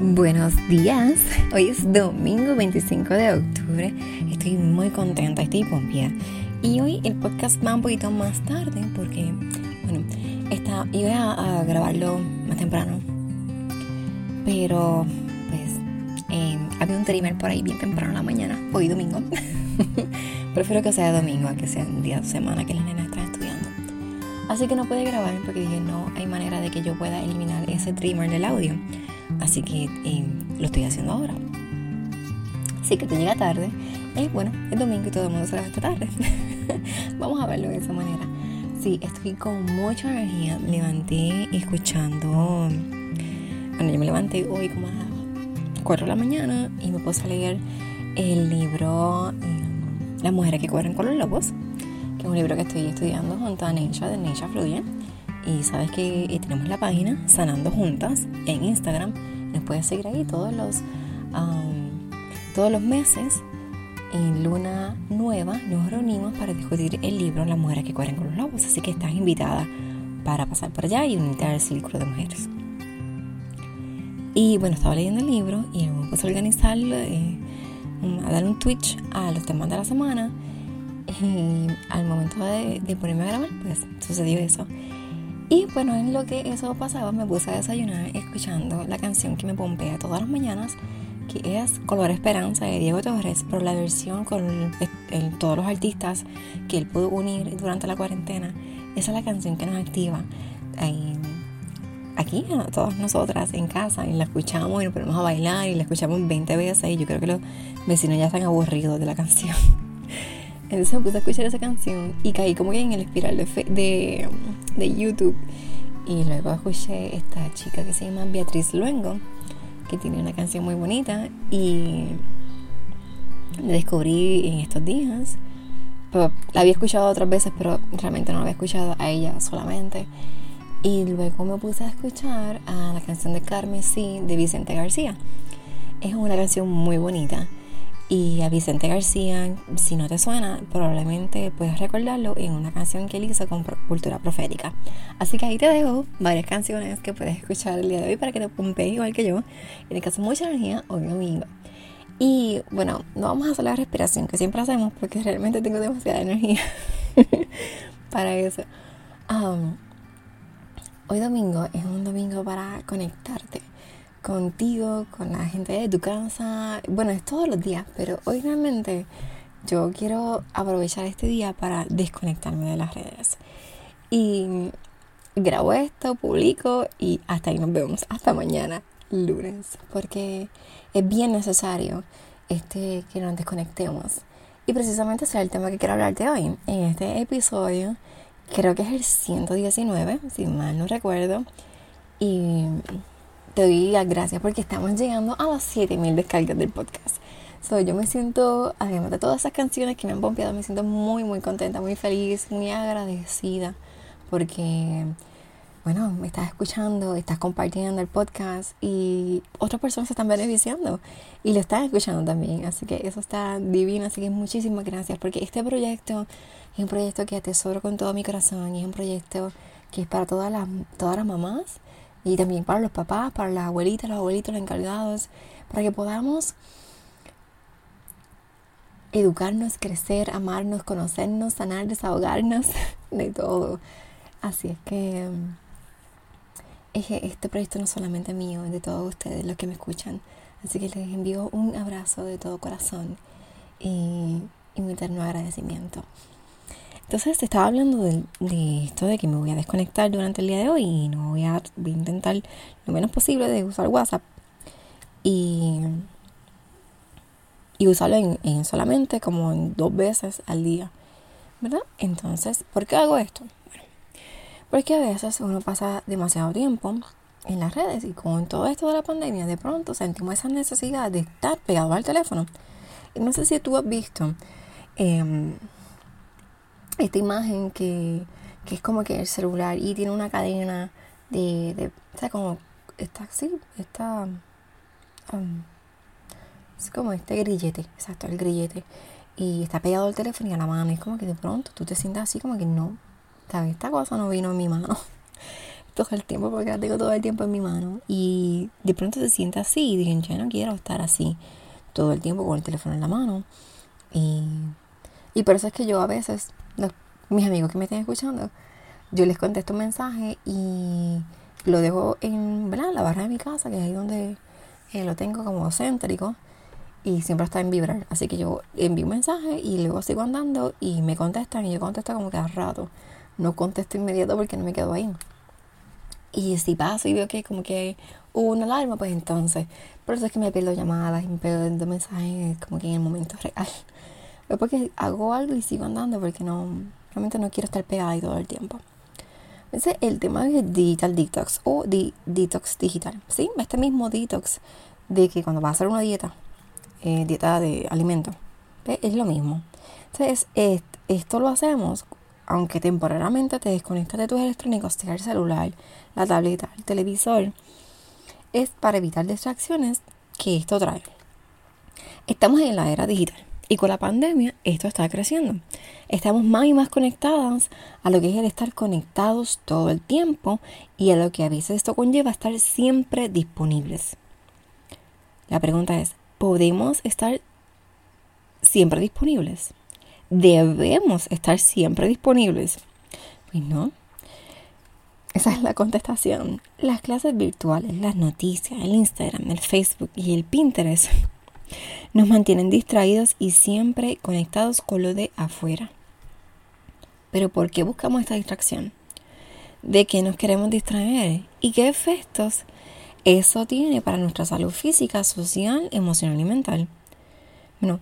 Buenos días, hoy es domingo 25 de octubre, estoy muy contenta, estoy pompeada y hoy el podcast va un poquito más tarde porque, bueno, está, iba a, grabarlo más temprano, pero pues eh, había un trimmer por ahí bien temprano en la mañana, hoy domingo, prefiero que sea domingo a que sea un día de semana que las nenas están estudiando, así que no pude grabar porque no hay manera de que yo pueda eliminar ese trimmer del audio. Así que eh, lo estoy haciendo ahora. Así que te llega tarde. Eh, bueno, es domingo y todo el mundo se levanta tarde. Vamos a verlo de esa manera. Sí, estoy con mucha energía. Me levanté escuchando. Bueno, yo me levanté hoy como a las 4 de la mañana y me puse a leer el libro eh, Las mujeres que corren con los lobos, que es un libro que estoy estudiando junto a Neisha de Neisha Fluye. Y sabes que tenemos la página Sanando Juntas en Instagram. Nos puedes seguir ahí todos los, todos los meses. En Luna Nueva nos reunimos para discutir el libro Las mujeres que corren con los lobos. Así que estás invitada para pasar por allá y unirte al círculo de mujeres. Y bueno, estaba leyendo el libro y me puse a organizarlo, eh, a dar un twitch a los temas de la semana. Y al momento de ponerme a grabar, pues sucedió eso. Y bueno, en lo que eso pasaba, me puse a desayunar escuchando la canción que me pompea todas las mañanas, que es Color Esperanza de Diego Torres, pero la versión con todos los artistas que él pudo unir durante la cuarentena. Esa es la canción que nos activa aquí, a todas nosotras en casa, y la escuchamos y nos ponemos a bailar y la escuchamos 20 veces y yo creo que los vecinos ya están aburridos de la canción. Entonces me puse a escuchar esa canción y caí como que en el espiral de, de, YouTube. Y luego escuché esta chica que se llama Beatriz Luengo, que tiene una canción muy bonita y descubrí en estos días. la había escuchado otras veces, pero realmente no la había escuchado a ella solamente. Y luego me puse a escuchar a la canción de Carmen Sí de Vicente García. Es una canción muy bonita y a Vicente García, si no te suena, probablemente puedes recordarlo en una canción que él hizo con Cultura Profética. Así que ahí te dejo varias canciones que puedes escuchar el día de hoy para que te pompees igual que yo. En el caso mucha energía, hoy domingo. Y bueno, no vamos a hacer la respiración que siempre hacemos porque realmente tengo demasiada energía para eso. hoy domingo es un domingo para conectarte contigo, con la gente de tu casa. Bueno, es todos los días, pero hoy realmente yo quiero aprovechar este día para desconectarme de las redes. Y grabo esto, publico y hasta ahí nos vemos. Hasta mañana, lunes, porque es bien necesario este, que nos desconectemos. Y precisamente ese es el tema que quiero hablarte hoy. En este episodio, creo que es el 119, si mal no recuerdo. Y te doy las gracias porque estamos llegando a las 7000 descargas del podcast. So, yo me siento, además de todas esas canciones que me han pompeado, me siento muy, muy contenta, muy feliz, muy agradecida porque, bueno, me estás escuchando, estás compartiendo el podcast y otras personas se están beneficiando y lo están escuchando también. Así que eso está divino. Así que muchísimas gracias porque este proyecto es un proyecto que atesoro con todo mi corazón y es un proyecto que es para todas las, todas las mamás y también para los papás, para las abuelitas, los abuelitos, los encargados, para que podamos educarnos, crecer, amarnos, conocernos, sanar, desahogarnos de todo. Así es que este proyecto no es solamente mío, es de todos ustedes los que me escuchan. Así que les envío un abrazo de todo corazón y, y un eterno agradecimiento. Entonces te estaba hablando de, esto de que me voy a desconectar durante el día de hoy y no voy a, intentar lo menos posible de usar WhatsApp y, y usarlo en, solamente como en dos veces al día, ¿verdad? Entonces, ¿por qué hago esto? Bueno, porque a veces uno pasa demasiado tiempo en las redes y con todo esto de la pandemia de pronto sentimos esa necesidad de estar pegado al teléfono. Y no sé si tú has visto... Eh, esta imagen que, es como que el celular y tiene una cadena de, de o sea, como está así, está es como este grillete, exacto, el grillete y está pegado al teléfono y a la mano es como que de pronto tú te sientas así como que no, esta cosa no vino en mi mano. todo el tiempo porque la tengo todo el tiempo en mi mano. Y de pronto se siente así y dije, yo no quiero estar así todo el tiempo con el teléfono en la mano. Y, y por eso es que yo a veces, mis amigos que me estén escuchando, yo les contesto un mensaje y lo dejo en la barra de mi casa, que es ahí donde eh, lo tengo como céntrico y siempre está en vibrar. Así que yo envío un mensaje y luego sigo andando y me contestan y yo contesto como que a rato. No contesto inmediato porque no me quedo ahí. Y si paso y veo que como que hubo una alarma, pues entonces, por eso es que me pierdo llamadas y me pierdo mensajes como que en el momento real. Es porque hago algo y sigo andando porque no, realmente no quiero estar pegada ahí todo el tiempo. Ese es el tema del digital detox o detox digital. ¿sí? Este mismo detox de que cuando vas a hacer una dieta, eh, dieta de alimentos, es lo mismo. Entonces, esto lo hacemos aunque temporalmente te desconectas de tus electrónicos, sea el celular, la tableta, el televisor, es para evitar distracciones que esto trae. Estamos en la era digital y con la pandemia esto está creciendo. Estamos más y más conectadas a lo que es el estar conectados todo el tiempo y a lo que a veces esto conlleva estar siempre disponibles. La pregunta es, ¿podemos estar siempre disponibles? ¿Debemos estar siempre disponibles? Pues no. Esa es la contestación. Las clases virtuales, las noticias, el Instagram, el Facebook y el Pinterest nos mantienen distraídos y siempre conectados con lo de afuera. Pero ¿por qué buscamos esta distracción? ¿De qué nos queremos distraer? ¿Y qué efectos eso tiene para nuestra salud física, social, emocional y mental? Bueno,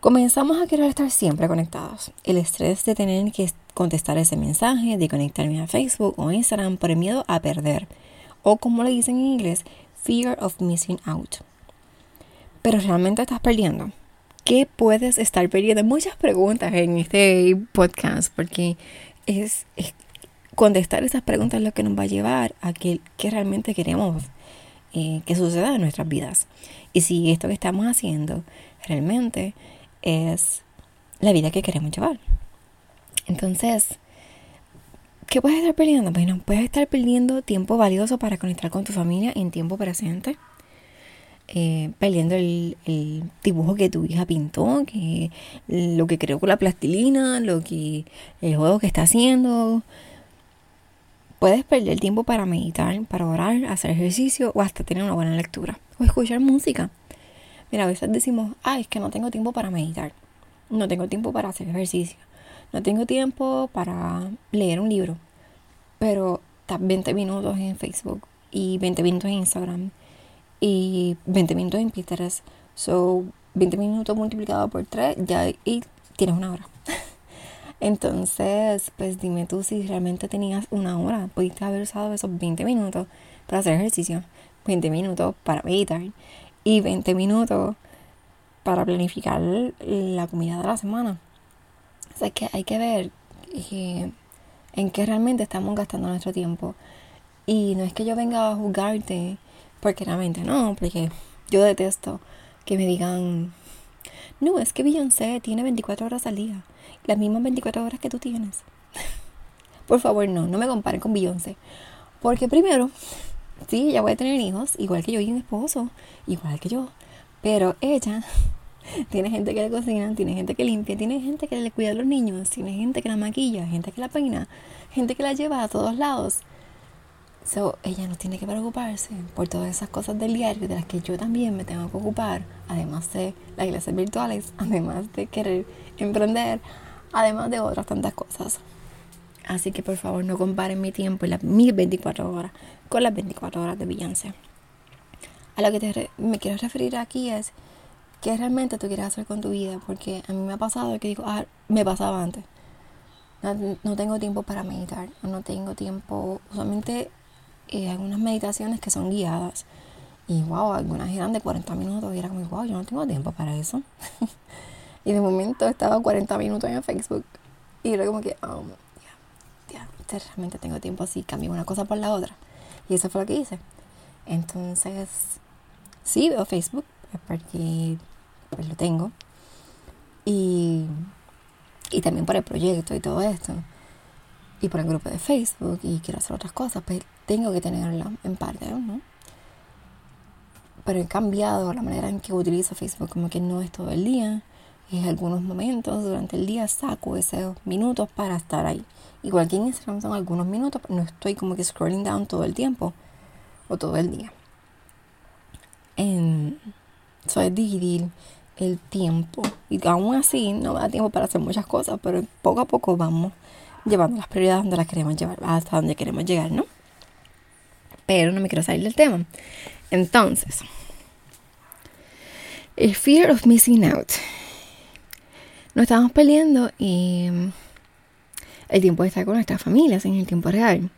comenzamos a querer estar siempre conectados. El estrés de tener que contestar ese mensaje, de conectarme a Facebook o Instagram por el miedo a perder, o como le dicen en inglés, fear of missing out pero realmente estás perdiendo. ¿Qué puedes estar perdiendo? Muchas preguntas en este podcast, porque es, contestar esas preguntas lo que nos va a llevar a que, realmente queremos eh, que suceda en nuestras vidas. Y si esto que estamos haciendo realmente es la vida que queremos llevar. Entonces, ¿qué puedes estar perdiendo? Bueno, puedes estar perdiendo tiempo valioso para conectar con tu familia en tiempo presente eh, perdiendo el, dibujo que tu hija pintó, que lo que creó con la plastilina, lo que el juego que está haciendo. Puedes perder tiempo para meditar, para orar, hacer ejercicio o hasta tener una buena lectura o escuchar música. Mira, a veces decimos, ay, es que no tengo tiempo para meditar, no tengo tiempo para hacer ejercicio, no tengo tiempo para leer un libro, pero estás 20 minutos en Facebook y 20 minutos en Instagram y 20 minutos en Pinterest. So, 20 minutos multiplicado por 3 ya y tienes una hora. Entonces, pues dime tú si realmente tenías una hora. Pudiste haber usado esos 20 minutos para hacer ejercicio, 20 minutos para meditar y 20 minutos para planificar la comida de la semana. O sea, que hay que ver eh, en qué realmente estamos gastando nuestro tiempo. Y no es que yo venga a juzgarte porque realmente no, porque yo detesto que me digan, no, es que Beyoncé tiene 24 horas al día, las mismas 24 horas que tú tienes. Por favor, no, no me comparen con Beyoncé. Porque primero, sí, ella puede tener hijos, igual que yo y un esposo, igual que yo. Pero ella tiene gente que le cocina, tiene gente que limpia, tiene gente que le cuida a los niños, tiene gente que la maquilla, gente que la peina, gente que la lleva a todos lados. So, ella no tiene que preocuparse por todas esas cosas del diario de las que yo también me tengo que ocupar, además de las clases virtuales, además de querer emprender, además de otras tantas cosas. Así que por favor no comparen mi tiempo y las, mis 24 horas con las 24 horas de Beyoncé. A lo que me quiero referir aquí es qué realmente tú quieres hacer con tu vida, porque a mí me ha pasado que digo, ah, me pasaba antes. No, no tengo tiempo para meditar, no tengo tiempo, usualmente y algunas meditaciones que son guiadas. Y wow, algunas eran de 40 minutos y era como, wow, yo no tengo tiempo para eso. y de momento estaba 40 minutos en Facebook y era como que, um, ya, ya, realmente tengo tiempo así, cambio una cosa por la otra. Y eso fue lo que hice. Entonces, sí veo Facebook porque pues lo tengo. Y, y también por el proyecto y todo esto. y por el grupo de Facebook y quiero hacer otras cosas, pues tengo que tenerla en parte, ¿no? Pero he cambiado la manera en que utilizo Facebook, como que no es todo el día, en algunos momentos durante el día saco esos minutos para estar ahí. Igual que en Instagram son algunos minutos, no estoy como que scrolling down todo el tiempo o todo el día. En, es dividir el tiempo. Y aún así no me da tiempo para hacer muchas cosas, pero poco a poco vamos llevando las prioridades donde las queremos llevar, hasta donde queremos llegar, ¿no? Pero no me quiero salir del tema. Entonces, el fear of missing out. Nos estamos perdiendo y el tiempo de estar con nuestras familias en el tiempo real.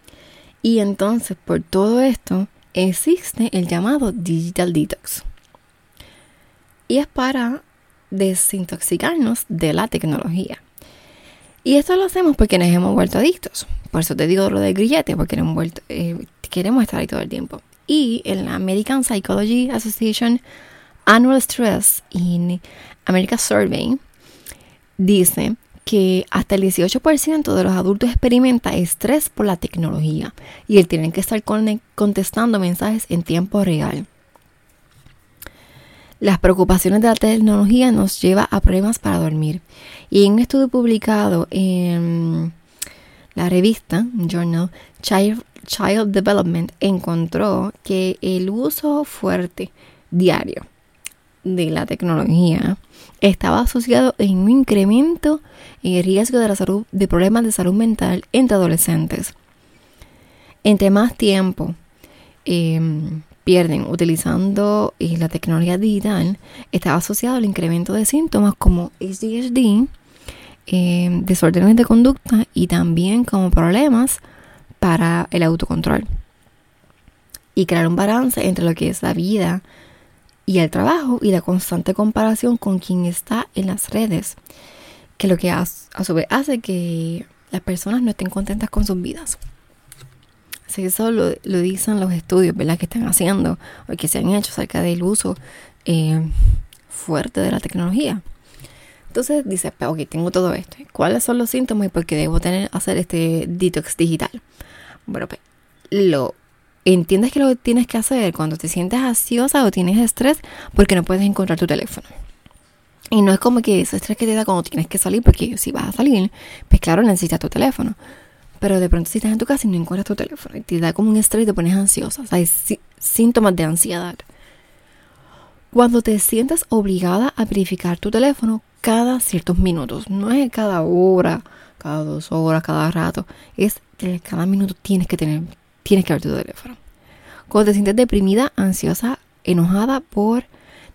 Y entonces, por todo esto, existe el llamado Digital Detox. Y es para desintoxicarnos de la tecnología. Y esto lo hacemos porque nos hemos vuelto adictos. Por eso te digo lo del grillete, porque hemos vuelto, eh, queremos estar ahí todo el tiempo. Y en la American Psychology Association Annual Stress in America Survey dice que hasta el 18% de los adultos experimenta estrés por la tecnología y el tienen que estar contestando mensajes en tiempo real. Las preocupaciones de la tecnología nos lleva a problemas para dormir. Y en un estudio publicado en la revista Journal Child, Child Development encontró que el uso fuerte diario de la tecnología estaba asociado en un incremento en el riesgo de, la salud, de problemas de salud mental entre adolescentes. Entre más tiempo em, pierden utilizando eh, la tecnología digital, estaba asociado al incremento de síntomas como ADHD, em, desórdenes de conducta y también como problemas para el autocontrol. Y crear un balance entre lo que es la vida y el trabajo y la constante comparación con quien está en las redes, que lo que su vez hace que las personas no estén contentas con sus vidas. Así que eso lo, dicen los estudios ¿verdad? que están haciendo o que se han hecho acerca del uso eh, fuerte de la tecnología. Entonces dice, ok, tengo todo esto. ¿Cuáles son los síntomas y por qué debo tener hacer este detox digital? Bueno, pues lo entiendes que lo tienes que hacer cuando te sientes ansiosa o tienes estrés porque no puedes encontrar tu teléfono. Y no es como que ese estrés que te da cuando tienes que salir, porque si vas a salir, pues claro, necesitas tu teléfono. Pero de pronto si estás en tu casa y no encuentras tu teléfono y te da como un estrés y te pones ansiosa, o sea, hay síntomas de ansiedad. Cuando te sientes obligada a verificar tu teléfono cada ciertos minutos, no es cada hora, cada dos horas, cada rato, es cada minuto tienes que tener tienes que ver tu teléfono. Cuando te sientes deprimida, ansiosa, enojada por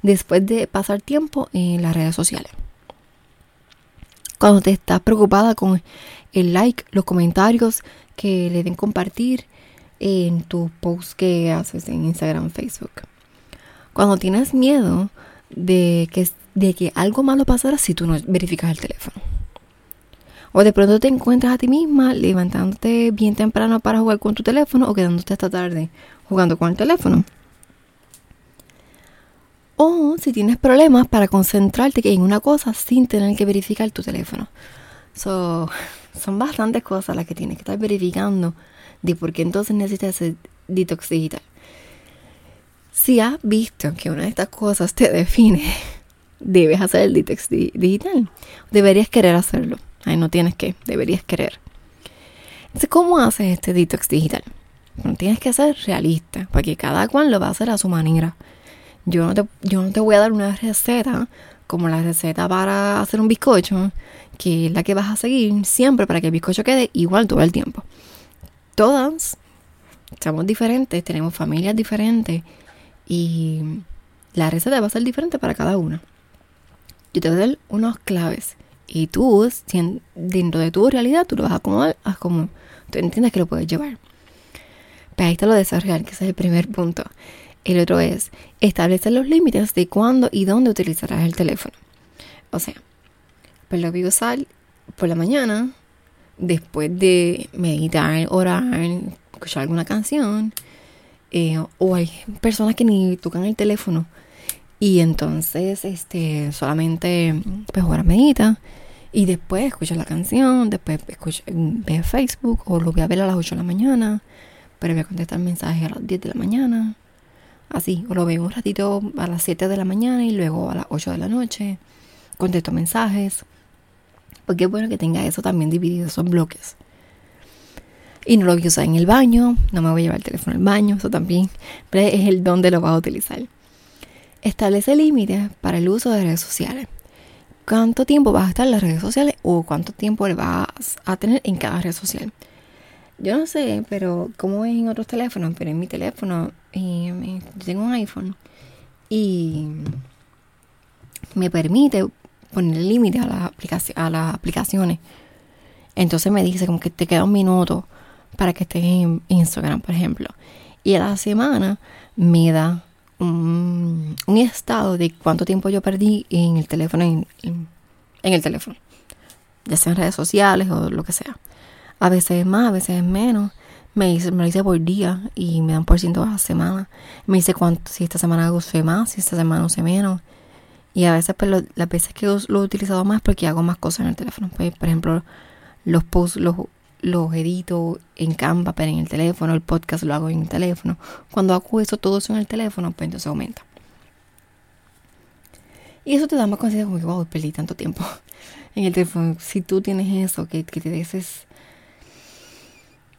después de pasar tiempo en las redes sociales. Cuando te estás preocupada con el like, los comentarios que le den compartir en tus posts que haces en Instagram, Facebook. Cuando tienes miedo de que, de que algo malo pasara si tú no verificas el teléfono. O de pronto te encuentras a ti misma levantándote bien temprano para jugar con tu teléfono o quedándote esta tarde jugando con el teléfono. O si tienes problemas para concentrarte en una cosa sin tener que verificar tu teléfono. So, son bastantes cosas las que tienes que estar verificando de por qué entonces necesitas ese detox digital. Si has visto que una de estas cosas te define, debes hacer el detox digital. Deberías querer hacerlo. Ay, no tienes que, deberías querer. Entonces, ¿cómo haces este detox digital? Bueno, tienes que ser realista, porque cada cual lo va a hacer a su manera. Yo no te, yo no te voy a dar una receta como la receta para hacer un bizcocho, que es la que vas a seguir siempre para que el bizcocho quede igual todo el tiempo. Todas somos diferentes, tenemos familias diferentes y la receta va a ser diferente para cada una. Yo te voy a dar unos claves y tú, dentro de tu realidad, tú lo vas a acomodar a como tú entiendes que lo puedes llevar. Pero ahí está lo de desarrollar, que ese es el primer punto. El otro es establecer los límites de cuándo y dónde utilizarás el teléfono. O sea, pues lo voy a usar por la mañana, después de meditar, orar, escuchar alguna canción. Eh, o hay personas que ni tocan el teléfono. Y entonces, este, solamente, pues ahora medita Y después escucho la canción, después escucho, veo Facebook o lo voy a ver a las 8 de la mañana, pero voy a contestar mensajes a las 10 de la mañana. Así, o lo veo un ratito a las 7 de la mañana y luego a las 8 de la noche. Contesto mensajes. Porque es bueno que tenga eso también dividido, esos bloques. Y no lo voy a usar en el baño, no me voy a llevar el teléfono al baño, eso también pero es el donde lo vas a utilizar. Establece límites para el uso de redes sociales. ¿Cuánto tiempo vas a estar en las redes sociales o cuánto tiempo le vas a tener en cada red social? Yo no sé, pero como es en otros teléfonos, pero en mi teléfono, eh, tengo un iPhone y me permite poner límite a, las a las aplicaciones. Entonces me dice como que te queda un minuto para que estés en Instagram, por ejemplo. Y a la semana me da un, estado de cuánto tiempo yo perdí en el teléfono, en, el teléfono, ya sea en redes sociales o lo que sea. A veces más, a veces menos. Me, dice, me lo dice por día y me dan por ciento a la semana. Me dice cuánto, si esta semana usé más, si esta semana usé menos. Y a veces, pues, las veces que lo he utilizado más porque hago más cosas en el teléfono. Pues, por ejemplo, los posts los los edito en Canva, pero en el teléfono, el podcast lo hago en el teléfono. Cuando hago eso, todo eso en el teléfono, pues entonces aumenta. Y eso te da más conciencia como que, wow, perdí tanto tiempo en el teléfono. Si tú tienes eso, que, que te des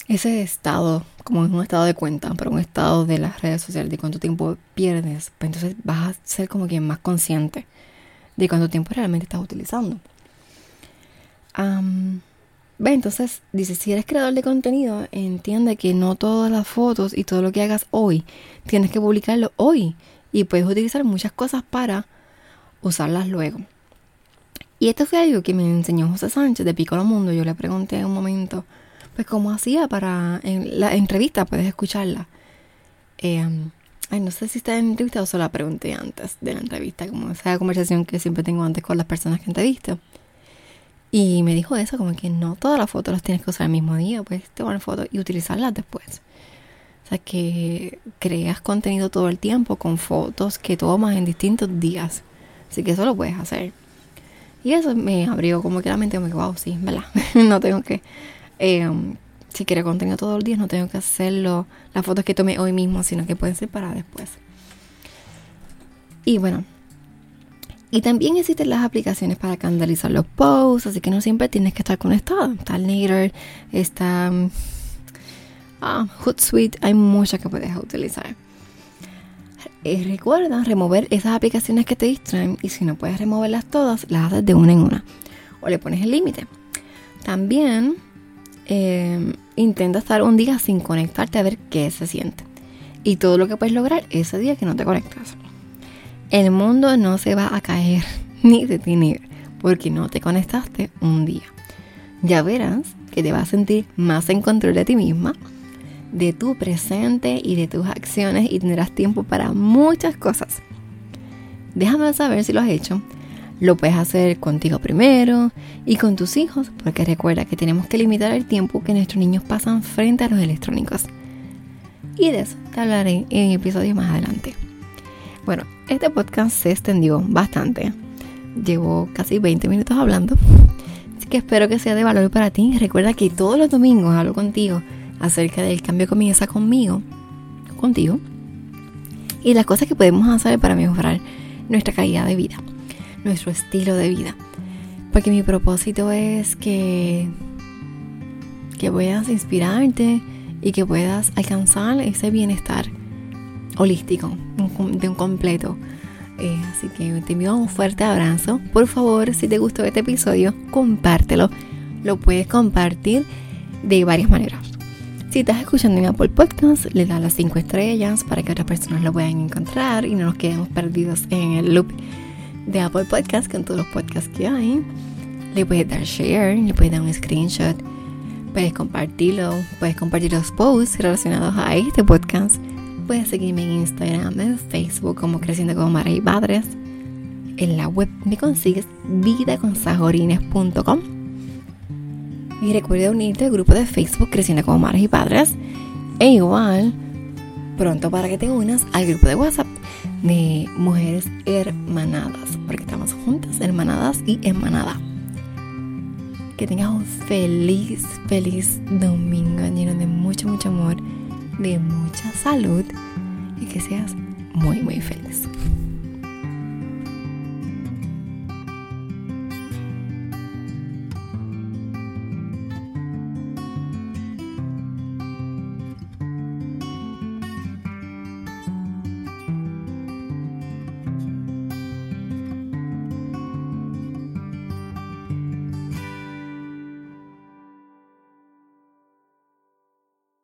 ese, estado, como en un estado de cuenta, pero un estado de las redes sociales, de cuánto tiempo pierdes, pues entonces vas a ser como quien más consciente de cuánto tiempo realmente estás utilizando. Ve, entonces dice, si eres creador de contenido, entiende que no todas las fotos y todo lo que hagas hoy tienes que publicarlo hoy y puedes utilizar muchas cosas para usarlas luego. Y esto fue algo que me enseñó José Sánchez de Piccolo Mundo. Yo le pregunté en un momento, pues cómo hacía para en la entrevista, puedes escucharla. Eh, ay, no sé si está en entrevista o solo la pregunté antes de la entrevista, como esa conversación que siempre tengo antes con las personas que entrevisto. Y me dijo eso, como que no todas las fotos las tienes que usar el mismo día, puedes tomar fotos y utilizarlas después. O sea, que creas contenido todo el tiempo con fotos que tomas en distintos días. Así que eso lo puedes hacer. Y eso me abrió como que la mente, como que, wow, sí, ¿verdad? no tengo que, eh, si quiero contenido todo el día, no tengo que hacerlo, las fotos que tomé hoy mismo, sino que pueden ser para después. Y bueno, y también existen las aplicaciones para canalizar los posts, así que no siempre tienes que estar conectado. Está Nader, está um, ah, Hootsuite, hay muchas que puedes utilizar. Eh, recuerda remover esas aplicaciones que te distraen y si no puedes removerlas todas, las haces de una en una o le pones el límite. También eh, intenta estar un día sin conectarte a ver qué se siente y todo lo que puedes lograr ese día que no te conectas. El mundo no se va a caer ni detener porque no te conectaste un día. Ya verás que te vas a sentir más en control de ti misma, de tu presente y de tus acciones y tendrás tiempo para muchas cosas. Déjame saber si lo has hecho. Lo puedes hacer contigo primero y con tus hijos, porque recuerda que tenemos que limitar el tiempo que nuestros niños pasan frente a los electrónicos. Y de eso te hablaré en episodios más adelante. Bueno, este podcast se extendió bastante. Llevo casi 20 minutos hablando. Así que espero que sea de valor para ti. Recuerda que todos los domingos hablo contigo acerca del cambio comienza conmigo, contigo, y las cosas que podemos hacer para mejorar nuestra calidad de vida, nuestro estilo de vida. Porque mi propósito es que, que puedas inspirarte y que puedas alcanzar ese bienestar holístico, de un completo. Eh, así que te envío un fuerte abrazo. Por favor, si te gustó este episodio, compártelo. Lo puedes compartir de varias maneras. Si estás escuchando en Apple Podcast, le das las 5 estrellas para que otras personas lo puedan encontrar y no nos quedemos perdidos en el loop de Apple Podcast con todos los podcasts que hay. Le puedes dar share, le puedes dar un screenshot, puedes compartirlo, puedes compartir los posts relacionados a este podcast Puedes seguirme en Instagram, en Facebook como Creciendo como Madres y Padres. En la web me consigues vidaconsajorines.com. Y recuerda unirte al grupo de Facebook Creciendo como Madres y Padres. E igual, pronto para que te unas al grupo de WhatsApp de Mujeres Hermanadas. Porque estamos juntas, hermanadas y hermanada. que tengas un feliz, feliz domingo lleno de mucho, mucho amor, de mucha salud y que seas muy, muy feliz.